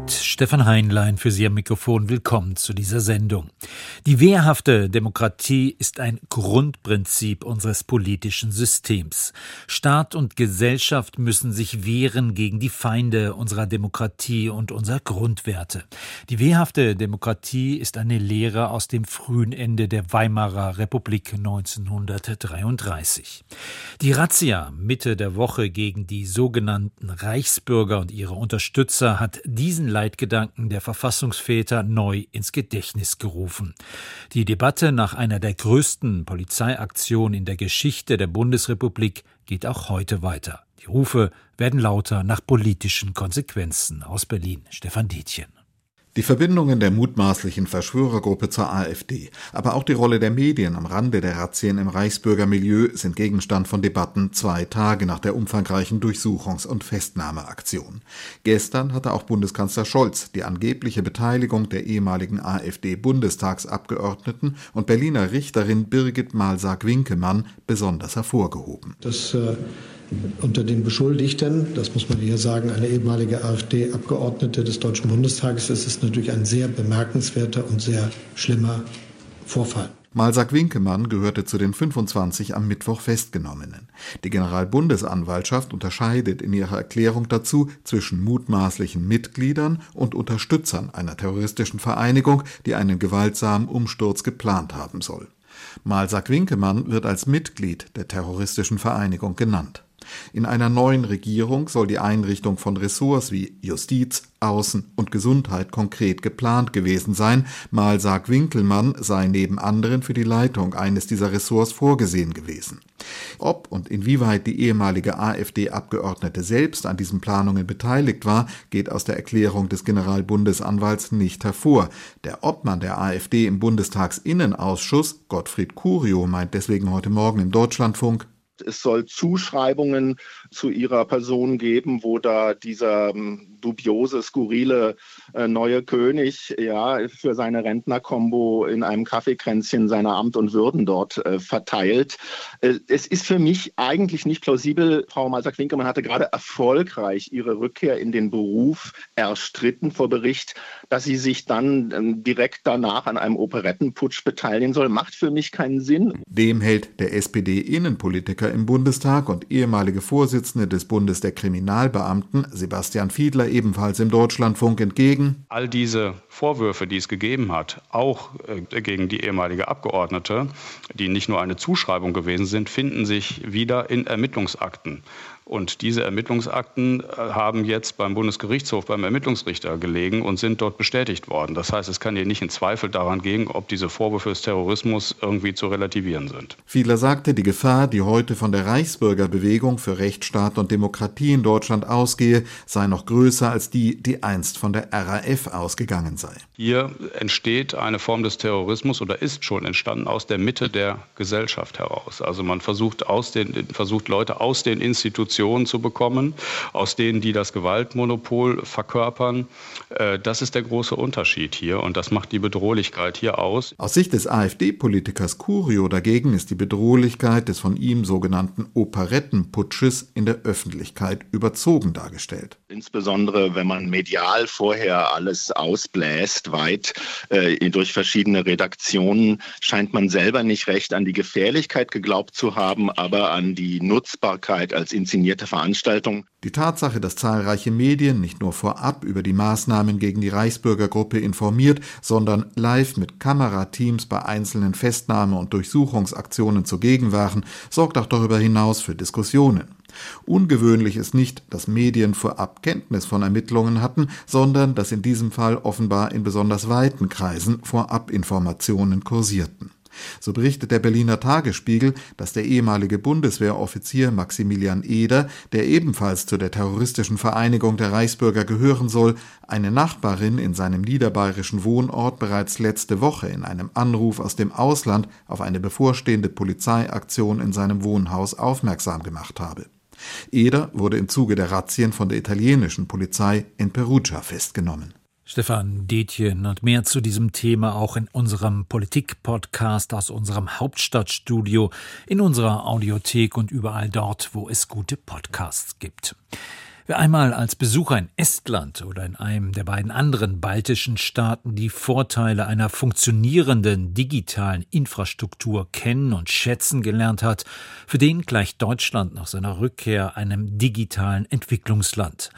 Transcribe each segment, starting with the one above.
mit Stefan Heinlein für Sie am Mikrofon. Willkommen zu dieser Sendung. Die wehrhafte Demokratie ist ein Grundprinzip unseres politischen Systems. Staat und Gesellschaft müssen sich wehren gegen die Feinde unserer Demokratie und unserer Grundwerte. Die wehrhafte Demokratie ist eine Lehre aus dem frühen Ende der Weimarer Republik 1933. Die Razzia Mitte der Woche gegen die sogenannten Reichsbürger und ihre Unterstützer hat diesen Leitgedanken der Verfassungsväter neu ins Gedächtnis gerufen. Die Debatte nach einer der größten Polizeiaktionen in der Geschichte der Bundesrepublik geht auch heute weiter. Die Rufe werden lauter nach politischen Konsequenzen aus Berlin. Stefan Dietjen. Die Verbindungen der mutmaßlichen Verschwörergruppe zur AfD, aber auch die Rolle der Medien am Rande der Razzien im Reichsbürgermilieu sind Gegenstand von Debatten zwei Tage nach der umfangreichen Durchsuchungs- und Festnahmeaktion. Gestern hatte auch Bundeskanzler Scholz die angebliche Beteiligung der ehemaligen AfD-Bundestagsabgeordneten und Berliner Richterin Birgit Malsag-Winkemann besonders hervorgehoben. Das äh unter den Beschuldigten, das muss man hier sagen, eine ehemalige AfD-Abgeordnete des Deutschen Bundestages, ist es natürlich ein sehr bemerkenswerter und sehr schlimmer Vorfall. Malsack Winkemann gehörte zu den 25 am Mittwoch Festgenommenen. Die Generalbundesanwaltschaft unterscheidet in ihrer Erklärung dazu zwischen mutmaßlichen Mitgliedern und Unterstützern einer terroristischen Vereinigung, die einen gewaltsamen Umsturz geplant haben soll. Malsack Winkemann wird als Mitglied der terroristischen Vereinigung genannt. In einer neuen Regierung soll die Einrichtung von Ressorts wie Justiz, Außen und Gesundheit konkret geplant gewesen sein. Mal sagt Winkelmann sei neben anderen für die Leitung eines dieser Ressorts vorgesehen gewesen. Ob und inwieweit die ehemalige AfD-Abgeordnete selbst an diesen Planungen beteiligt war, geht aus der Erklärung des Generalbundesanwalts nicht hervor. Der Obmann der AfD im Bundestagsinnenausschuss, Gottfried Curio, meint deswegen heute Morgen im Deutschlandfunk, es soll Zuschreibungen zu ihrer Person geben, wo da dieser ähm, dubiose, skurrile äh, neue König ja für seine Rentnerkombo in einem Kaffeekränzchen seine Amt und Würden dort äh, verteilt. Äh, es ist für mich eigentlich nicht plausibel. Frau Malsack-Winkelmann hatte gerade erfolgreich ihre Rückkehr in den Beruf erstritten vor Bericht, dass sie sich dann ähm, direkt danach an einem Operettenputsch beteiligen soll. Macht für mich keinen Sinn. Dem hält der SPD-Innenpolitiker im Bundestag und ehemalige Vorsitzende des Bundes der Kriminalbeamten Sebastian Fiedler ebenfalls im Deutschlandfunk entgegen. All diese Vorwürfe, die es gegeben hat, auch äh, gegen die ehemalige Abgeordnete, die nicht nur eine Zuschreibung gewesen sind, finden sich wieder in Ermittlungsakten. Und diese Ermittlungsakten äh, haben jetzt beim Bundesgerichtshof, beim Ermittlungsrichter gelegen und sind dort bestätigt worden. Das heißt, es kann hier nicht in Zweifel daran gehen, ob diese Vorwürfe des Terrorismus irgendwie zu relativieren sind. Fiedler sagte, die Gefahr, die heute von der Reichsbürgerbewegung für Rechtsstaat und Demokratie in Deutschland ausgehe, sei noch größer als die, die einst von der RAF ausgegangen sei. Hier entsteht eine Form des Terrorismus oder ist schon entstanden aus der Mitte der Gesellschaft heraus. Also man versucht, aus den, versucht Leute aus den Institutionen Institutionen zu bekommen, aus denen die das Gewaltmonopol verkörpern. Äh, das ist der große Unterschied hier und das macht die Bedrohlichkeit hier aus. Aus Sicht des AfD-Politikers Curio dagegen ist die Bedrohlichkeit des von ihm sogenannten Operettenputsches in der Öffentlichkeit überzogen dargestellt. Insbesondere wenn man medial vorher alles ausbläst, weit äh, durch verschiedene Redaktionen, scheint man selber nicht recht an die Gefährlichkeit geglaubt zu haben, aber an die Nutzbarkeit als Inszenierung inszenierte Veranstaltung. Die Tatsache, dass zahlreiche Medien nicht nur vorab über die Maßnahmen gegen die Reichsbürgergruppe informiert, sondern live mit Kamerateams bei einzelnen Festnahme- und Durchsuchungsaktionen zugegen waren, sorgt auch darüber hinaus für Diskussionen. Ungewöhnlich ist nicht, dass Medien vorab Kenntnis von Ermittlungen hatten, sondern dass in diesem Fall offenbar in besonders weiten Kreisen Vorabinformationen kursierten. So berichtet der Berliner Tagesspiegel, dass der ehemalige Bundeswehroffizier Maximilian Eder, der ebenfalls zu der terroristischen Vereinigung der Reichsbürger gehören soll, eine Nachbarin in seinem niederbayerischen Wohnort bereits letzte Woche in einem Anruf aus dem Ausland auf eine bevorstehende Polizeiaktion in seinem Wohnhaus aufmerksam gemacht habe. Eder wurde im Zuge der Razzien von der italienischen Polizei in Perugia festgenommen. Stefan Detjen und mehr zu diesem Thema auch in unserem Politik-Podcast aus unserem Hauptstadtstudio, in unserer Audiothek und überall dort, wo es gute Podcasts gibt. Wer einmal als Besucher in Estland oder in einem der beiden anderen baltischen Staaten die Vorteile einer funktionierenden digitalen Infrastruktur kennen und schätzen gelernt hat, für den gleicht Deutschland nach seiner Rückkehr einem digitalen Entwicklungsland.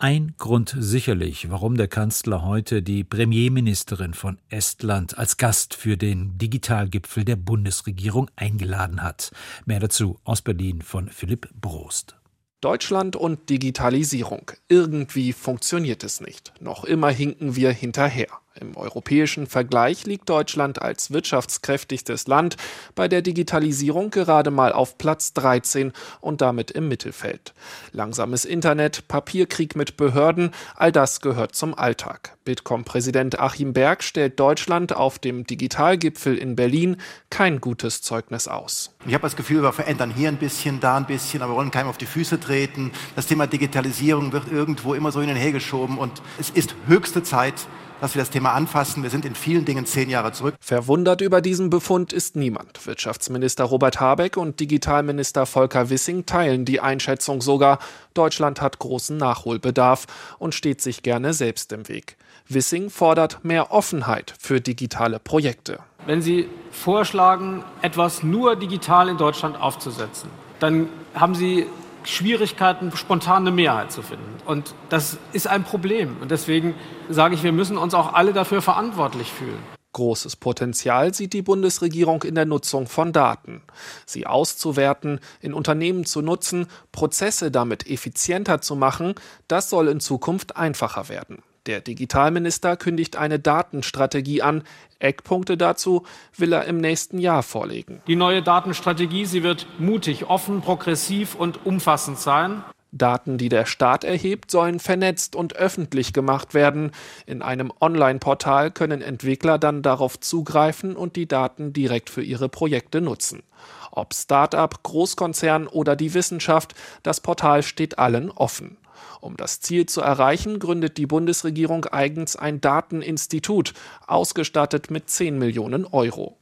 Ein Grund sicherlich, warum der Kanzler heute die Premierministerin von Estland als Gast für den Digitalgipfel der Bundesregierung eingeladen hat. Mehr dazu aus Berlin von Philipp Brost. Deutschland und Digitalisierung. Irgendwie funktioniert es nicht. Noch immer hinken wir hinterher. Im europäischen Vergleich liegt Deutschland als wirtschaftskräftigstes Land bei der Digitalisierung gerade mal auf Platz 13 und damit im Mittelfeld. Langsames Internet, Papierkrieg mit Behörden, all das gehört zum Alltag. Bitkom-Präsident Achim Berg stellt Deutschland auf dem Digitalgipfel in Berlin kein gutes Zeugnis aus. Ich habe das Gefühl, wir verändern hier ein bisschen, da ein bisschen, aber wir wollen keinem auf die Füße treten. Das Thema Digitalisierung wird irgendwo immer so hin und her geschoben und es ist höchste Zeit, dass wir das Thema anfassen. Wir sind in vielen Dingen zehn Jahre zurück. Verwundert über diesen Befund ist niemand. Wirtschaftsminister Robert Habeck und Digitalminister Volker Wissing teilen die Einschätzung sogar, Deutschland hat großen Nachholbedarf und steht sich gerne selbst im Weg. Wissing fordert mehr Offenheit für digitale Projekte. Wenn Sie vorschlagen, etwas nur digital in Deutschland aufzusetzen, dann haben Sie Schwierigkeiten, spontan eine Mehrheit zu finden. Und das ist ein Problem. Und deswegen sage ich, wir müssen uns auch alle dafür verantwortlich fühlen. Großes Potenzial sieht die Bundesregierung in der Nutzung von Daten. Sie auszuwerten, in Unternehmen zu nutzen, Prozesse damit effizienter zu machen, das soll in Zukunft einfacher werden. Der Digitalminister kündigt eine Datenstrategie an. Eckpunkte dazu will er im nächsten Jahr vorlegen. Die neue Datenstrategie, sie wird mutig, offen, progressiv und umfassend sein. Daten, die der Staat erhebt, sollen vernetzt und öffentlich gemacht werden. In einem Online-Portal können Entwickler dann darauf zugreifen und die Daten direkt für ihre Projekte nutzen. Ob Start-up, Großkonzern oder die Wissenschaft, das Portal steht allen offen. Um das Ziel zu erreichen, gründet die Bundesregierung eigens ein Dateninstitut, ausgestattet mit 10 Millionen Euro.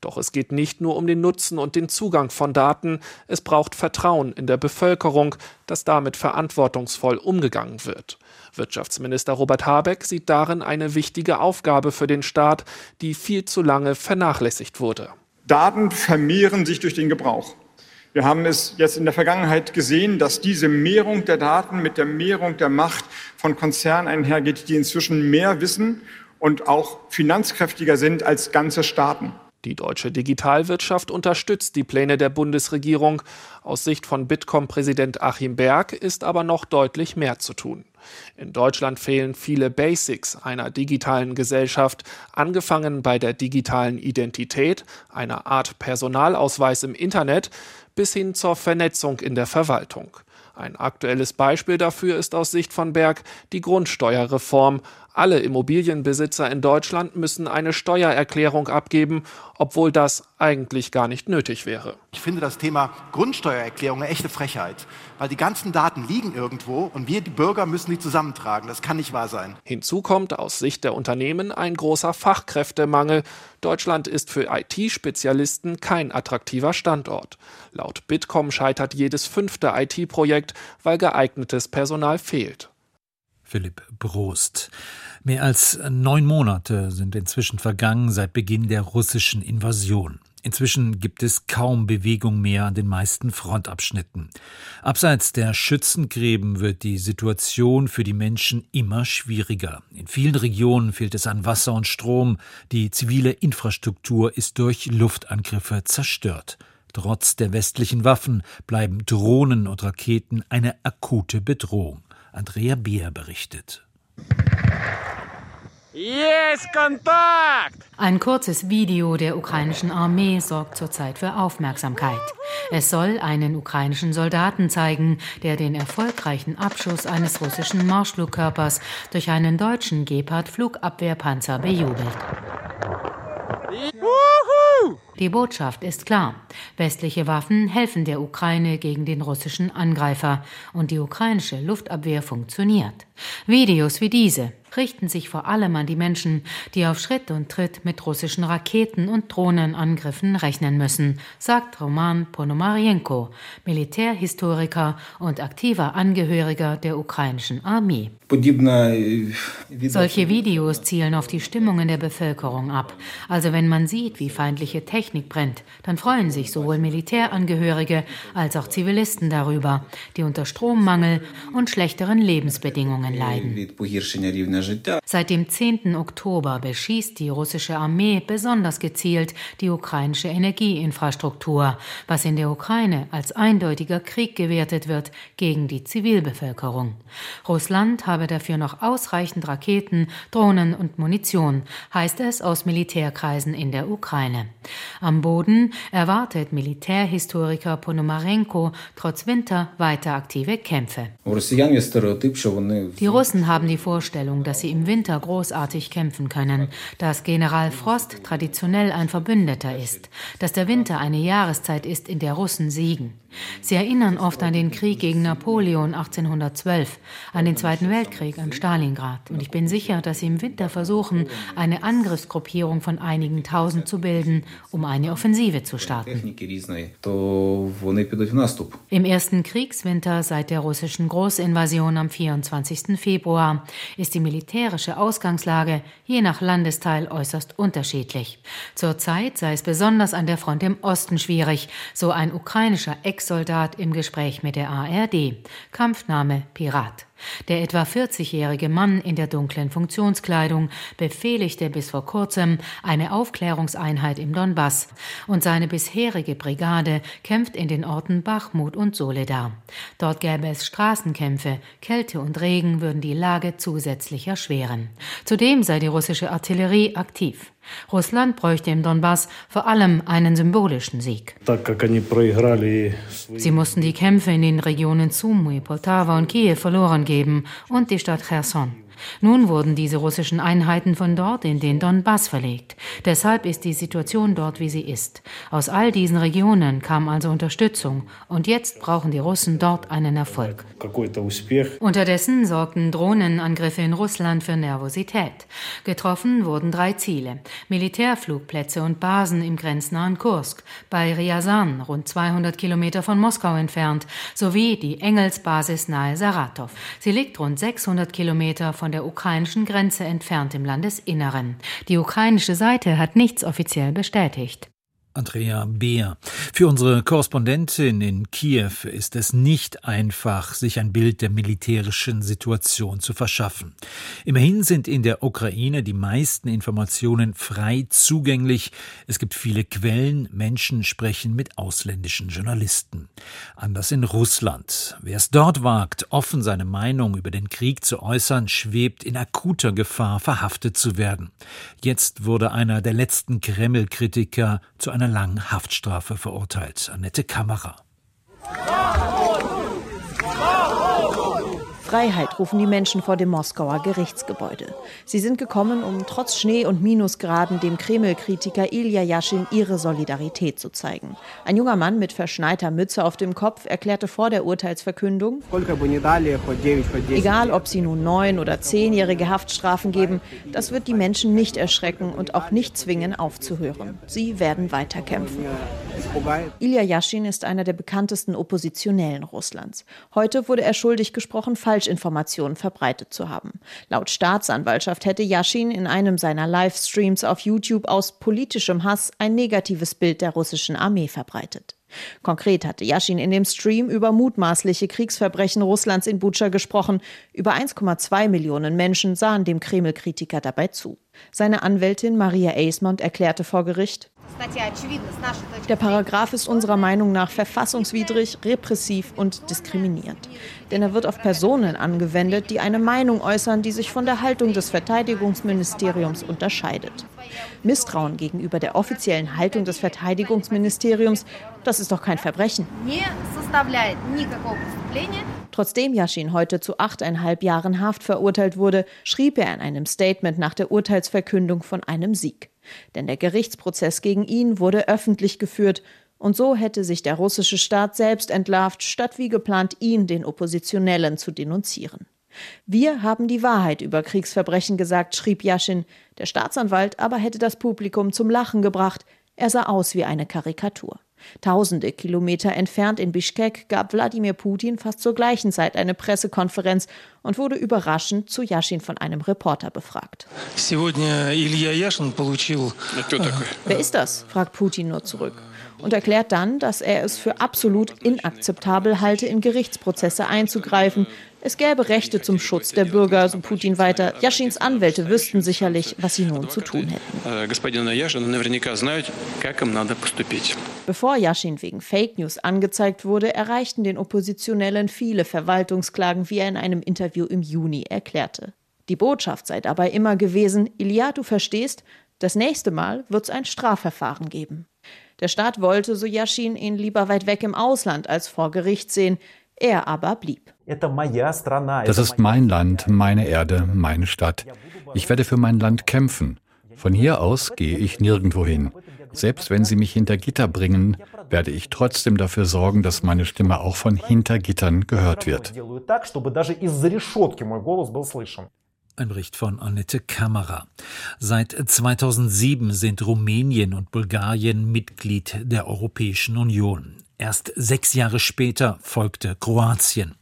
Doch es geht nicht nur um den Nutzen und den Zugang von Daten, es braucht Vertrauen in der Bevölkerung, dass damit verantwortungsvoll umgegangen wird. Wirtschaftsminister Robert Habeck sieht darin eine wichtige Aufgabe für den Staat, die viel zu lange vernachlässigt wurde. Daten vermehren sich durch den Gebrauch. Wir haben es jetzt in der Vergangenheit gesehen, dass diese Mehrung der Daten mit der Mehrung der Macht von Konzernen einhergeht, die inzwischen mehr wissen und auch finanzkräftiger sind als ganze Staaten. Die deutsche Digitalwirtschaft unterstützt die Pläne der Bundesregierung. Aus Sicht von Bitkom-Präsident Achim Berg ist aber noch deutlich mehr zu tun. In Deutschland fehlen viele Basics einer digitalen Gesellschaft, angefangen bei der digitalen Identität, einer Art Personalausweis im Internet, bis hin zur Vernetzung in der Verwaltung. Ein aktuelles Beispiel dafür ist aus Sicht von Berg die Grundsteuerreform. Alle Immobilienbesitzer in Deutschland müssen eine Steuererklärung abgeben, obwohl das eigentlich gar nicht nötig wäre. Ich finde das Thema Grundsteuererklärung eine echte Frechheit, weil die ganzen Daten liegen irgendwo und wir, die Bürger, müssen die zusammentragen. Das kann nicht wahr sein. Hinzu kommt aus Sicht der Unternehmen ein großer Fachkräftemangel. Deutschland ist für IT-Spezialisten kein attraktiver Standort. Laut Bitkom scheitert jedes fünfte IT-Projekt, weil geeignetes Personal fehlt. Philipp Brost. Mehr als neun Monate sind inzwischen vergangen seit Beginn der russischen Invasion. Inzwischen gibt es kaum Bewegung mehr an den meisten Frontabschnitten. Abseits der Schützengräben wird die Situation für die Menschen immer schwieriger. In vielen Regionen fehlt es an Wasser und Strom. Die zivile Infrastruktur ist durch Luftangriffe zerstört. Trotz der westlichen Waffen bleiben Drohnen und Raketen eine akute Bedrohung. Andrea Beer berichtet. Yes, Kontakt! Ein kurzes Video der ukrainischen Armee sorgt zurzeit für Aufmerksamkeit. Es soll einen ukrainischen Soldaten zeigen, der den erfolgreichen Abschuss eines russischen Marschflugkörpers durch einen deutschen Gepard-Flugabwehrpanzer bejubelt. Die Botschaft ist klar. Westliche Waffen helfen der Ukraine gegen den russischen Angreifer und die ukrainische Luftabwehr funktioniert. Videos wie diese richten sich vor allem an die Menschen, die auf Schritt und Tritt mit russischen Raketen und Drohnenangriffen rechnen müssen, sagt Roman Ponomarienko, Militärhistoriker und aktiver Angehöriger der ukrainischen Armee. Solche Videos zielen auf die Stimmungen der Bevölkerung ab. Also wenn man sieht, wie feindliche Technik brennt, dann freuen sich sowohl Militärangehörige als auch Zivilisten darüber, die unter Strommangel und schlechteren Lebensbedingungen leiden. Seit dem 10. Oktober beschießt die russische Armee besonders gezielt die ukrainische Energieinfrastruktur, was in der Ukraine als eindeutiger Krieg gewertet wird gegen die Zivilbevölkerung. Russland habe dafür noch ausreichend Raketen, Drohnen und Munition, heißt es aus Militärkreisen in der Ukraine. Am Boden erwartet Militärhistoriker Ponomarenko trotz Winter weiter aktive Kämpfe. Die Russen haben die Vorstellung, dass sie im Winter großartig kämpfen können, dass General Frost traditionell ein Verbündeter ist, dass der Winter eine Jahreszeit ist, in der Russen siegen. Sie erinnern oft an den Krieg gegen Napoleon 1812, an den Zweiten Weltkrieg, an Stalingrad. Und ich bin sicher, dass sie im Winter versuchen, eine Angriffsgruppierung von einigen Tausend zu bilden, um eine Offensive zu starten. Im ersten Kriegswinter seit der russischen Großinvasion am 24. Februar ist die militärische Ausgangslage je nach Landesteil äußerst unterschiedlich. Zurzeit sei es besonders an der Front im Osten schwierig, so ein ukrainischer Ex-Soldat im Gespräch mit der ARD. Kampfname Pirat. Der etwa 40-jährige Mann in der dunklen Funktionskleidung befehligte bis vor kurzem eine Aufklärungseinheit im Donbass und seine bisherige Brigade kämpft in den Orten Bachmut und Soledar. Dort gäbe es Straßenkämpfe, Kälte und Regen würden die Lage zusätzlich erschweren. Zudem sei die russische Artillerie aktiv. Russland bräuchte im Donbass vor allem einen symbolischen Sieg. Sie mussten die Kämpfe in den Regionen Sumy, Poltawa und Kiew verloren geben und die Stadt Cherson. Nun wurden diese russischen Einheiten von dort in den Donbass verlegt. Deshalb ist die Situation dort, wie sie ist. Aus all diesen Regionen kam also Unterstützung und jetzt brauchen die Russen dort einen Erfolg. Unterdessen sorgten Drohnenangriffe in Russland für Nervosität. Getroffen wurden drei Ziele. Militärflugplätze und Basen im grenznahen Kursk, bei Ryazan, rund 200 Kilometer von Moskau entfernt, sowie die Engelsbasis nahe Saratow. Sie liegt rund 600 Kilometer von der ukrainischen Grenze entfernt im Landesinneren. Die ukrainische Seite hat nichts offiziell bestätigt. Andrea Beer. Für unsere Korrespondentin in Kiew ist es nicht einfach, sich ein Bild der militärischen Situation zu verschaffen. Immerhin sind in der Ukraine die meisten Informationen frei zugänglich. Es gibt viele Quellen, Menschen sprechen mit ausländischen Journalisten. Anders in Russland. Wer es dort wagt, offen seine Meinung über den Krieg zu äußern, schwebt in akuter Gefahr, verhaftet zu werden. Jetzt wurde einer der letzten Kreml-Kritiker zu einer einer langen Haftstrafe verurteilt. Annette Kammerer. Freiheit rufen die Menschen vor dem Moskauer Gerichtsgebäude. Sie sind gekommen, um trotz Schnee und Minusgraden dem Kreml-Kritiker Ilya Yashin ihre Solidarität zu zeigen. Ein junger Mann mit verschneiter Mütze auf dem Kopf erklärte vor der Urteilsverkündung, egal ob sie nun neun oder zehnjährige Haftstrafen geben, das wird die Menschen nicht erschrecken und auch nicht zwingen aufzuhören. Sie werden weiterkämpfen. Ilya Yashin ist einer der bekanntesten Oppositionellen Russlands. Heute wurde er schuldig gesprochen, falsch Falschinformationen verbreitet zu haben. Laut Staatsanwaltschaft hätte Yashin in einem seiner Livestreams auf YouTube aus politischem Hass ein negatives Bild der russischen Armee verbreitet. Konkret hatte Yashin in dem Stream über mutmaßliche Kriegsverbrechen Russlands in Butscha gesprochen. Über 1,2 Millionen Menschen sahen dem Kreml-Kritiker dabei zu. Seine Anwältin Maria Eismont erklärte vor Gericht, der Paragraph ist unserer Meinung nach verfassungswidrig, repressiv und diskriminierend. Denn er wird auf Personen angewendet, die eine Meinung äußern, die sich von der Haltung des Verteidigungsministeriums unterscheidet. Misstrauen gegenüber der offiziellen Haltung des Verteidigungsministeriums, das ist doch kein Verbrechen. Trotzdem Yashin heute zu achteinhalb Jahren Haft verurteilt wurde, schrieb er in einem Statement nach der Urteilsverkündung von einem Sieg. Denn der Gerichtsprozess gegen ihn wurde öffentlich geführt und so hätte sich der russische Staat selbst entlarvt, statt wie geplant ihn, den Oppositionellen, zu denunzieren. Wir haben die Wahrheit über Kriegsverbrechen gesagt, schrieb Jaschin. Der Staatsanwalt aber hätte das Publikum zum Lachen gebracht. Er sah aus wie eine Karikatur. Tausende Kilometer entfernt in Bischkek gab Wladimir Putin fast zur gleichen Zeit eine Pressekonferenz und wurde überraschend zu Jaschin von einem Reporter befragt. Wer ist das? fragt Putin nur zurück und erklärt dann, dass er es für absolut inakzeptabel halte, in Gerichtsprozesse einzugreifen. Es gäbe Rechte zum Schutz der Bürger, so Putin weiter. Jaschins Anwälte wüssten sicherlich, was sie nun zu tun hätten. Bevor Jaschin wegen Fake News angezeigt wurde, erreichten den Oppositionellen viele Verwaltungsklagen, wie er in einem Interview im Juni erklärte. Die Botschaft sei dabei immer gewesen, Ilya, du verstehst, das nächste Mal wird es ein Strafverfahren geben. Der Staat wollte, so Yashin, ihn lieber weit weg im Ausland als vor Gericht sehen. Er aber blieb. Das ist mein Land, meine Erde, meine Stadt. Ich werde für mein Land kämpfen. Von hier aus gehe ich nirgendwo hin. Selbst wenn sie mich hinter Gitter bringen, werde ich trotzdem dafür sorgen, dass meine Stimme auch von hinter Gittern gehört wird. Ein Bericht von Annette Kammerer. Seit 2007 sind Rumänien und Bulgarien Mitglied der Europäischen Union. Erst sechs Jahre später folgte Kroatien.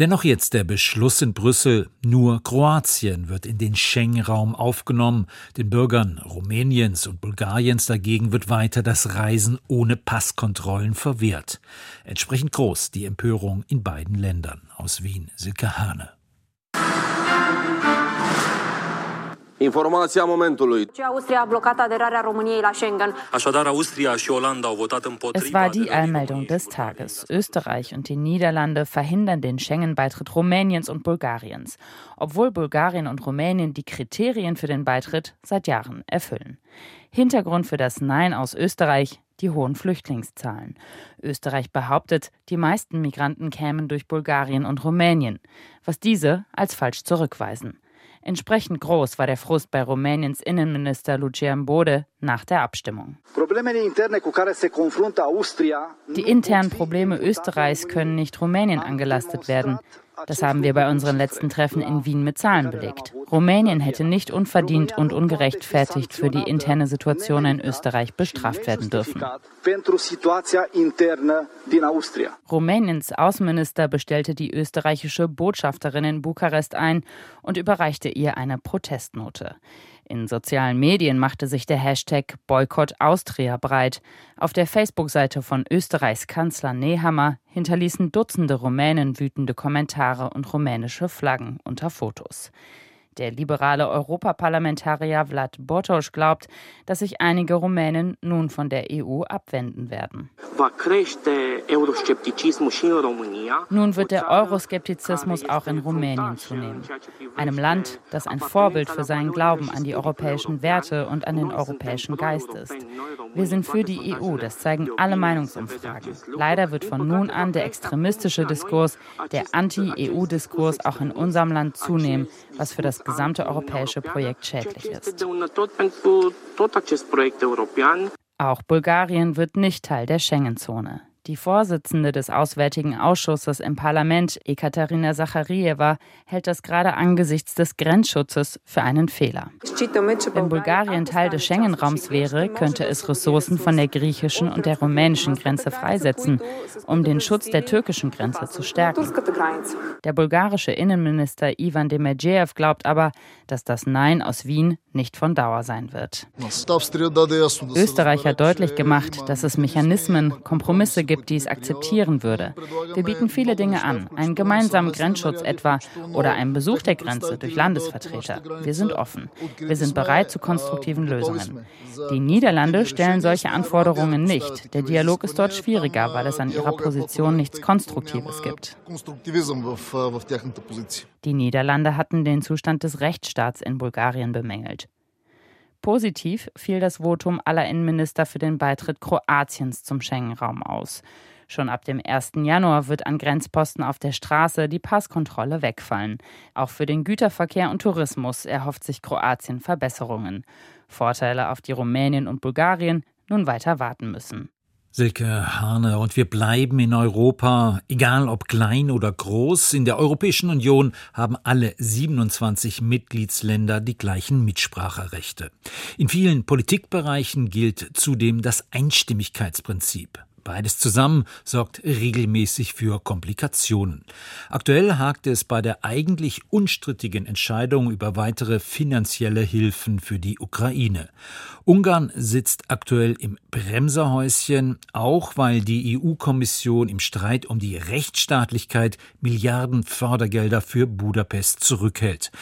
Dennoch jetzt der Beschluss in Brüssel, nur Kroatien wird in den Schengen-Raum aufgenommen. Den Bürgern Rumäniens und Bulgariens dagegen wird weiter das Reisen ohne Passkontrollen verwehrt. Entsprechend groß die Empörung in beiden Ländern. Aus Wien, Silke Hane. Informația momentului. Austria a blocat aderarea României la Schengen. Așadar, Austria și Olanda au votat împotriva. Es war die Allmeldung des Tages. Österreich und die Niederlande verhindern den Schengen-Beitritt Rumäniens und Bulgariens, obwohl Bulgarien und Rumänien die Kriterien für den Beitritt seit Jahren erfüllen. Hintergrund für das Nein aus Österreich die hohen Flüchtlingszahlen. Österreich behauptet, die meisten Migranten kämen durch Bulgarien und Rumänien, was diese als falsch zurückweisen. Entsprechend groß war der Frust bei Rumäniens Innenminister Lucian Bode nach der Abstimmung. Die internen Probleme Österreichs können nicht Rumänien angelastet werden. Das haben wir bei unseren letzten Treffen in Wien mit Zahlen belegt. Rumänien hätte nicht unverdient und ungerechtfertigt für die interne Situation in Österreich bestraft werden dürfen. Rumäniens Außenminister bestellte die österreichische Botschafterin in Bukarest ein und überreichte ihr eine Protestnote. In sozialen Medien machte sich der Hashtag Boykott Austria breit. Auf der Facebook-Seite von Österreichs Kanzler Nehammer hinterließen Dutzende Rumänen wütende Kommentare und rumänische Flaggen unter Fotos. Der liberale Europaparlamentarier Vlad Botosch glaubt, dass sich einige Rumänen nun von der EU abwenden werden. Nun wird der Euroskeptizismus auch in Rumänien zunehmen, einem Land, das ein Vorbild für seinen Glauben an die europäischen Werte und an den europäischen Geist ist. Wir sind für die EU, das zeigen alle Meinungsumfragen. Leider wird von nun an der extremistische Diskurs, der Anti-EU-Diskurs auch in unserem Land zunehmen, was für das gesamte europäische Projekt schädlich ist. Auch Bulgarien wird nicht Teil der Schengen-Zone. Die Vorsitzende des Auswärtigen Ausschusses im Parlament, Ekaterina Sacharieva, hält das gerade angesichts des Grenzschutzes für einen Fehler. Wenn Bulgarien Teil des Schengen-Raums wäre, könnte es Ressourcen von der griechischen und der rumänischen Grenze freisetzen, um den Schutz der türkischen Grenze zu stärken. Der bulgarische Innenminister Ivan Demejev glaubt aber, dass das Nein aus Wien nicht von Dauer sein wird. Österreich hat deutlich gemacht, dass es Mechanismen, Kompromisse gibt, die es akzeptieren würde. Wir bieten viele Dinge an, einen gemeinsamen Grenzschutz etwa oder einen Besuch der Grenze durch Landesvertreter. Wir sind offen. Wir sind bereit zu konstruktiven Lösungen. Die Niederlande stellen solche Anforderungen nicht. Der Dialog ist dort schwieriger, weil es an ihrer Position nichts Konstruktives gibt. Die Niederlande hatten den Zustand des Rechtsstaats in Bulgarien bemängelt. Positiv fiel das Votum aller Innenminister für den Beitritt Kroatiens zum Schengen-Raum aus. Schon ab dem 1. Januar wird an Grenzposten auf der Straße die Passkontrolle wegfallen. Auch für den Güterverkehr und Tourismus erhofft sich Kroatien Verbesserungen. Vorteile, auf die Rumänien und Bulgarien nun weiter warten müssen. Silke Harne, und wir bleiben in Europa, egal ob klein oder groß. In der Europäischen Union haben alle 27 Mitgliedsländer die gleichen Mitspracherechte. In vielen Politikbereichen gilt zudem das Einstimmigkeitsprinzip. Beides zusammen sorgt regelmäßig für Komplikationen. Aktuell hakt es bei der eigentlich unstrittigen Entscheidung über weitere finanzielle Hilfen für die Ukraine. Ungarn sitzt aktuell im Bremserhäuschen, auch weil die EU-Kommission im Streit um die Rechtsstaatlichkeit Milliarden Fördergelder für Budapest zurückhält.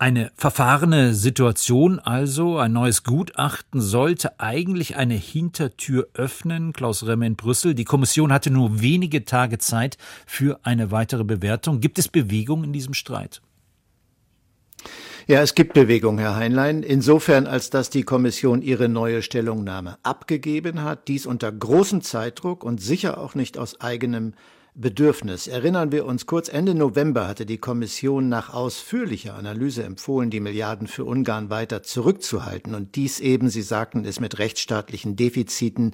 Eine verfahrene Situation also, ein neues Gutachten sollte eigentlich eine Hintertür öffnen, Klaus Remme in Brüssel. Die Kommission hatte nur wenige Tage Zeit für eine weitere Bewertung. Gibt es Bewegung in diesem Streit? Ja, es gibt Bewegung, Herr Heinlein, insofern als dass die Kommission ihre neue Stellungnahme abgegeben hat, dies unter großem Zeitdruck und sicher auch nicht aus eigenem Bedürfnis. Erinnern wir uns kurz, Ende November hatte die Kommission nach ausführlicher Analyse empfohlen, die Milliarden für Ungarn weiter zurückzuhalten und dies eben, Sie sagten es, mit rechtsstaatlichen Defiziten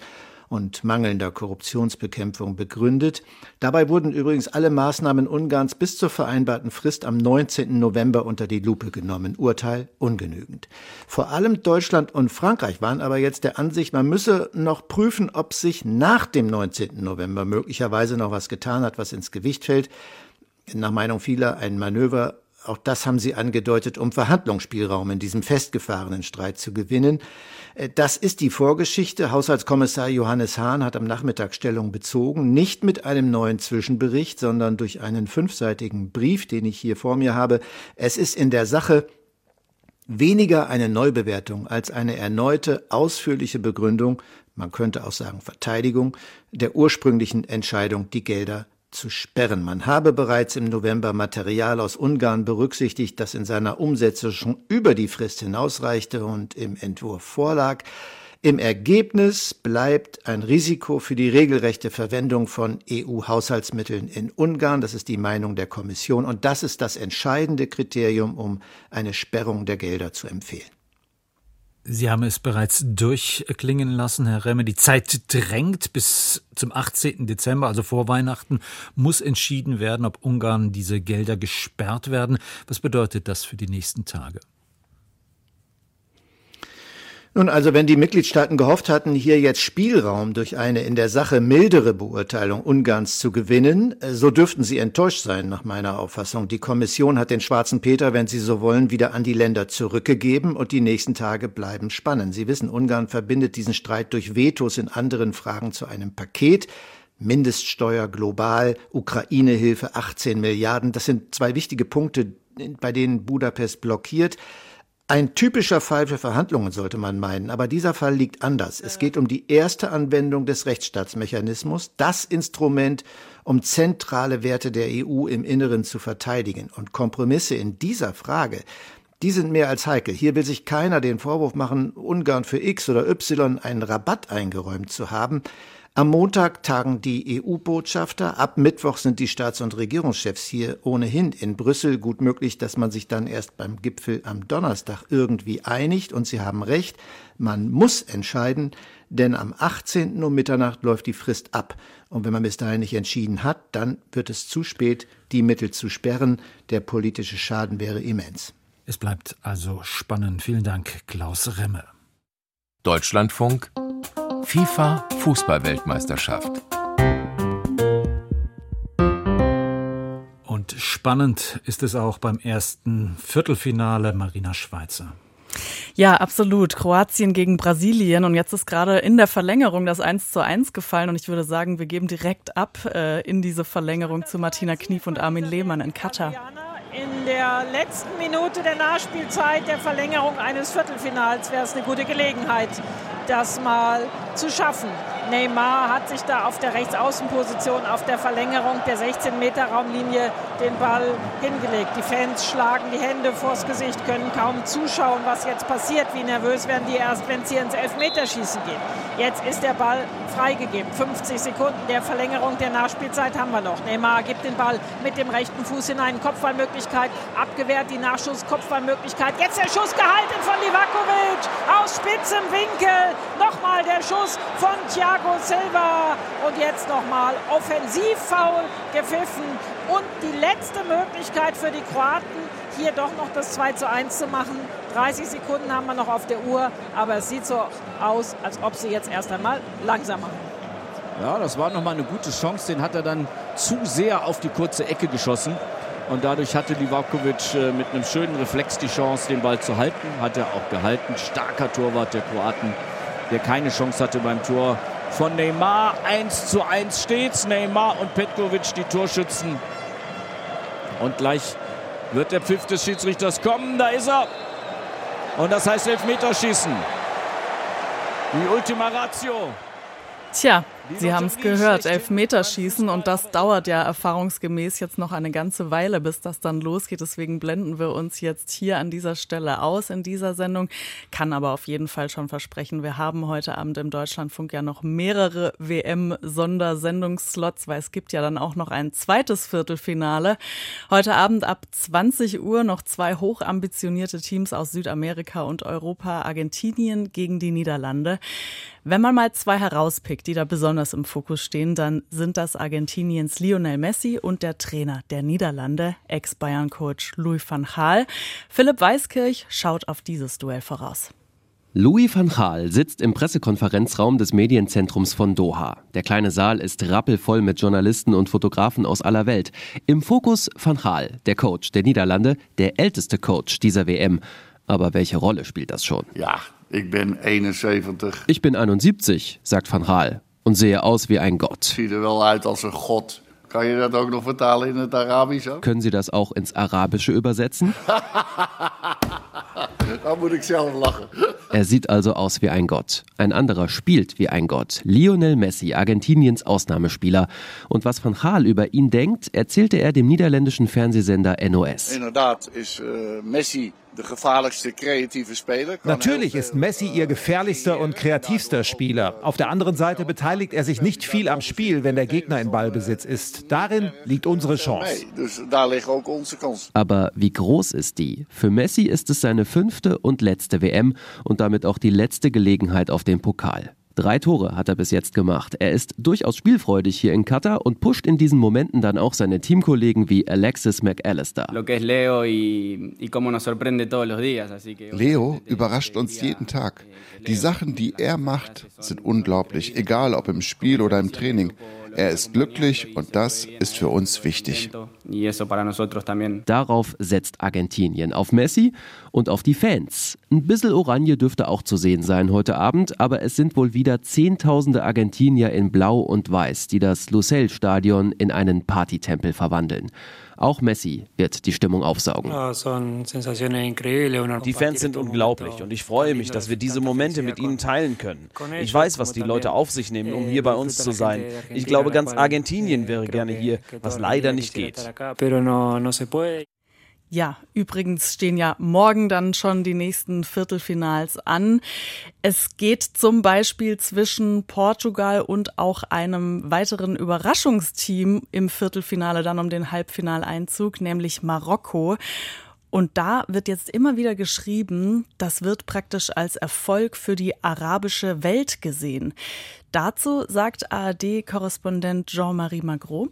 und mangelnder Korruptionsbekämpfung begründet. Dabei wurden übrigens alle Maßnahmen Ungarns bis zur vereinbarten Frist am 19. November unter die Lupe genommen. Urteil ungenügend. Vor allem Deutschland und Frankreich waren aber jetzt der Ansicht, man müsse noch prüfen, ob sich nach dem 19. November möglicherweise noch was getan hat, was ins Gewicht fällt. Nach Meinung vieler ein Manöver auch das haben Sie angedeutet, um Verhandlungsspielraum in diesem festgefahrenen Streit zu gewinnen. Äh, das ist die Vorgeschichte. Haushaltskommissar Johannes Hahn hat am Nachmittag Stellung bezogen, nicht mit einem neuen Zwischenbericht, sondern durch einen fünfseitigen Brief, den ich hier vor mir habe. Es ist in der Sache weniger eine Neubewertung als eine erneute ausführliche Begründung, man könnte auch sagen Verteidigung, der ursprünglichen Entscheidung, die Gelder zu sperren. Man habe bereits im November Material aus Ungarn berücksichtigt, das in seiner Umsetzung schon über die Frist hinausreichte und im Entwurf vorlag. Im Ergebnis bleibt ein Risiko für die regelrechte Verwendung von EU-Haushaltsmitteln in Ungarn. Das ist die Meinung der Kommission. Und das ist das entscheidende Kriterium, um eine Sperrung der Gelder zu empfehlen. Sie haben es bereits durchklingen lassen, Herr Remme. Die Zeit drängt bis zum 18. Dezember, also vor Weihnachten, muss entschieden werden, ob Ungarn diese Gelder gesperrt werden. Was bedeutet das für die nächsten Tage? Nun, also wenn die Mitgliedstaaten gehofft hatten, hier jetzt Spielraum durch eine in der Sache mildere Beurteilung Ungarns zu gewinnen, äh, so dürften sie enttäuscht sein, nach meiner Auffassung. Die Kommission hat den schwarzen Peter, wenn Sie so wollen, wieder an die Länder zurückgegeben und die nächsten Tage bleiben spannend. Sie wissen, Ungarn verbindet diesen Streit durch Vetos in anderen Fragen zu einem Paket. Mindeststeuer global, Ukraine-Hilfe 18 Milliarden. Das sind zwei wichtige Punkte, bei denen Budapest blockiert. Ein typischer Fall für Verhandlungen sollte man meinen, aber dieser Fall liegt anders. Es geht um die erste Anwendung des Rechtsstaatsmechanismus, das Instrument, um zentrale Werte der EU im Inneren zu verteidigen. Und Kompromisse in dieser Frage, die sind mehr als heikel. Hier will sich keiner den Vorwurf machen, Ungarn für X oder Y einen Rabatt eingeräumt zu haben. Am Montag tagen die EU-Botschafter. Ab Mittwoch sind die Staats- und Regierungschefs hier ohnehin in Brüssel. Gut möglich, dass man sich dann erst beim Gipfel am Donnerstag irgendwie einigt. Und Sie haben recht, man muss entscheiden, denn am 18. um Mitternacht läuft die Frist ab. Und wenn man bis dahin nicht entschieden hat, dann wird es zu spät, die Mittel zu sperren. Der politische Schaden wäre immens. Es bleibt also spannend. Vielen Dank, Klaus Remme. Deutschlandfunk FIFA Fußballweltmeisterschaft. Und spannend ist es auch beim ersten Viertelfinale Marina Schweizer. Ja, absolut. Kroatien gegen Brasilien. Und jetzt ist gerade in der Verlängerung das 1 zu 1 gefallen. Und ich würde sagen, wir geben direkt ab äh, in diese Verlängerung zu Martina Knief und Armin Lehmann in Katar in der letzten Minute der Nachspielzeit der Verlängerung eines Viertelfinals wäre es eine gute Gelegenheit, das mal zu schaffen. Neymar hat sich da auf der Rechtsaußenposition, auf der Verlängerung der 16-Meter-Raumlinie den Ball hingelegt. Die Fans schlagen die Hände vors Gesicht, können kaum zuschauen, was jetzt passiert. Wie nervös werden die erst, wenn es hier ins Elfmeterschießen geht. Jetzt ist der Ball freigegeben. 50 Sekunden der Verlängerung der Nachspielzeit haben wir noch. Neymar gibt den Ball mit dem rechten Fuß hinein. Kopfballmöglichkeit abgewehrt, die Nachschuss-Kopfballmöglichkeit. Jetzt der Schuss gehalten von Livakovic aus spitzem Winkel. Nochmal der Schuss von Thiago Silva. Und jetzt nochmal Offensivfoul gepfiffen. Und die letzte Möglichkeit für die Kroaten, hier doch noch das 2 zu 1 zu machen. 30 Sekunden haben wir noch auf der Uhr, aber es sieht so aus, als ob sie jetzt erst einmal langsam machen. Ja, das war nochmal eine gute Chance. Den hat er dann zu sehr auf die kurze Ecke geschossen. Und dadurch hatte Livakovic äh, mit einem schönen Reflex die Chance, den Ball zu halten. Hat er auch gehalten. Starker Torwart der Kroaten, der keine Chance hatte beim Tor von Neymar. 1 zu 1 steht's. Neymar und Petkovic, die Torschützen. Und gleich wird der Pfiff des Schiedsrichters kommen. Da ist er. Und das heißt Elfmeterschießen. Die Ultima Ratio. Tja, Sie haben es gehört, Elfmeterschießen und das dauert ja erfahrungsgemäß jetzt noch eine ganze Weile, bis das dann losgeht. Deswegen blenden wir uns jetzt hier an dieser Stelle aus in dieser Sendung. Kann aber auf jeden Fall schon versprechen, wir haben heute Abend im Deutschlandfunk ja noch mehrere WM-Sondersendungsslots, weil es gibt ja dann auch noch ein zweites Viertelfinale. Heute Abend ab 20 Uhr noch zwei hochambitionierte Teams aus Südamerika und Europa, Argentinien gegen die Niederlande. Wenn man mal zwei herauspickt, die da besonders im Fokus stehen, dann sind das Argentiniens Lionel Messi und der Trainer der Niederlande, Ex-Bayern-Coach Louis van Gaal. Philipp Weiskirch schaut auf dieses Duell voraus. Louis van Gaal sitzt im Pressekonferenzraum des Medienzentrums von Doha. Der kleine Saal ist rappelvoll mit Journalisten und Fotografen aus aller Welt. Im Fokus van Gaal, der Coach der Niederlande, der älteste Coach dieser WM. Aber welche Rolle spielt das schon? Ja, ich bin 71. Ich bin 71, sagt Van Gaal und sehe aus wie ein Gott. Sieht er wel uit als een God. Kan je dat ook nog vertalen in het Arabisch? Können Sie das auch ins Arabische übersetzen? da muss ich zelf lachen. Er sieht also aus wie ein Gott. Ein anderer spielt wie ein Gott. Lionel Messi, Argentiniens Ausnahmespieler. Und was Van Gaal über ihn denkt, erzählte er dem niederländischen Fernsehsender NOS. Inderdaad is uh, Messi de gevaarlijkste creatieve Speler. Natürlich ist Messi ihr gefährlichster und kreativster Spieler. Auf der anderen Seite beteiligt er sich nicht viel am Spiel, wenn der Gegner in Ballbesitz ist. Darin liegt unsere Chance. Aber wie groß ist die? Für Messi ist es seine fünfte und letzte WM und damit auch die letzte Gelegenheit auf den Pokal. Drei Tore hat er bis jetzt gemacht. Er ist durchaus spielfreudig hier in Katar und pusht in diesen Momenten dann auch seine Teamkollegen wie Alexis McAllister. Leo überrascht uns jeden Tag. Die Sachen, die er macht, sind unglaublich, egal ob im Spiel oder im Training. Er ist glücklich und das ist für uns wichtig. Darauf setzt Argentinien, auf Messi und auf die Fans. Ein bisschen Oranje dürfte auch zu sehen sein heute Abend, aber es sind wohl wieder Zehntausende Argentinier in Blau und Weiß, die das Lusail-Stadion in einen Partytempel verwandeln. Auch Messi wird die Stimmung aufsaugen. Die Fans sind unglaublich und ich freue mich, dass wir diese Momente mit ihnen teilen können. Ich weiß, was die Leute auf sich nehmen, um hier bei uns zu sein. Ich glaube, ganz Argentinien wäre gerne hier, was leider nicht geht. Ja, übrigens stehen ja morgen dann schon die nächsten Viertelfinals an. Es geht zum Beispiel zwischen Portugal und auch einem weiteren Überraschungsteam im Viertelfinale dann um den Halbfinaleinzug, nämlich Marokko. Und da wird jetzt immer wieder geschrieben, das wird praktisch als Erfolg für die arabische Welt gesehen. Dazu sagt ARD-Korrespondent Jean-Marie Magro.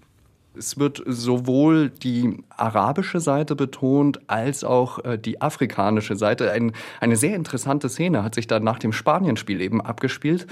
Es wird sowohl die arabische Seite betont als auch äh, die afrikanische Seite. Ein, eine sehr interessante Szene hat sich da nach dem Spanienspiel eben abgespielt.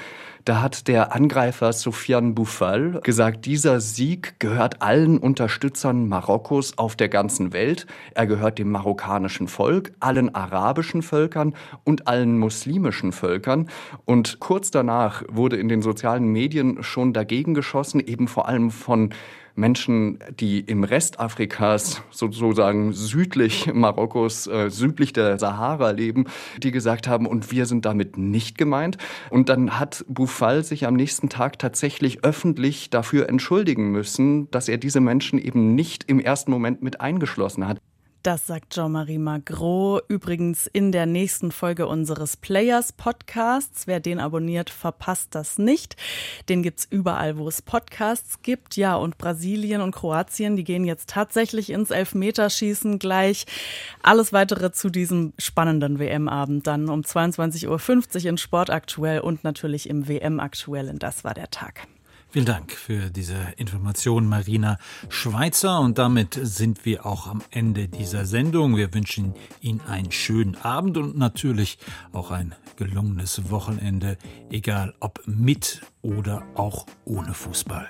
Da hat der Angreifer Sofiane Boufal gesagt, dieser Sieg gehört allen Unterstützern Marokkos auf der ganzen Welt. Er gehört dem marokkanischen Volk, allen arabischen Völkern und allen muslimischen Völkern. Und kurz danach wurde in den sozialen Medien schon dagegen geschossen, eben vor allem von Menschen, die im Rest Afrikas sozusagen südlich Marokkos, äh, südlich der Sahara leben, die gesagt haben, und wir sind damit nicht gemeint. Und dann hat Boufal sich am nächsten Tag tatsächlich öffentlich dafür entschuldigen müssen, dass er diese Menschen eben nicht im ersten Moment mit eingeschlossen hat. Das sagt Jean-Marie Magro. Übrigens in der nächsten Folge unseres Players Podcasts. Wer den abonniert, verpasst das nicht. Den gibt's überall, wo es Podcasts gibt. Ja, und Brasilien und Kroatien, die gehen jetzt tatsächlich ins Elfmeterschießen gleich. Alles weitere zu diesem spannenden WM-Abend dann um 22.50 Uhr in Sport aktuell und natürlich im WM aktuellen. Das war der Tag. Vielen Dank für diese Information, Marina Schweizer. Und damit sind wir auch am Ende dieser Sendung. Wir wünschen Ihnen einen schönen Abend und natürlich auch ein gelungenes Wochenende, egal ob mit oder auch ohne Fußball.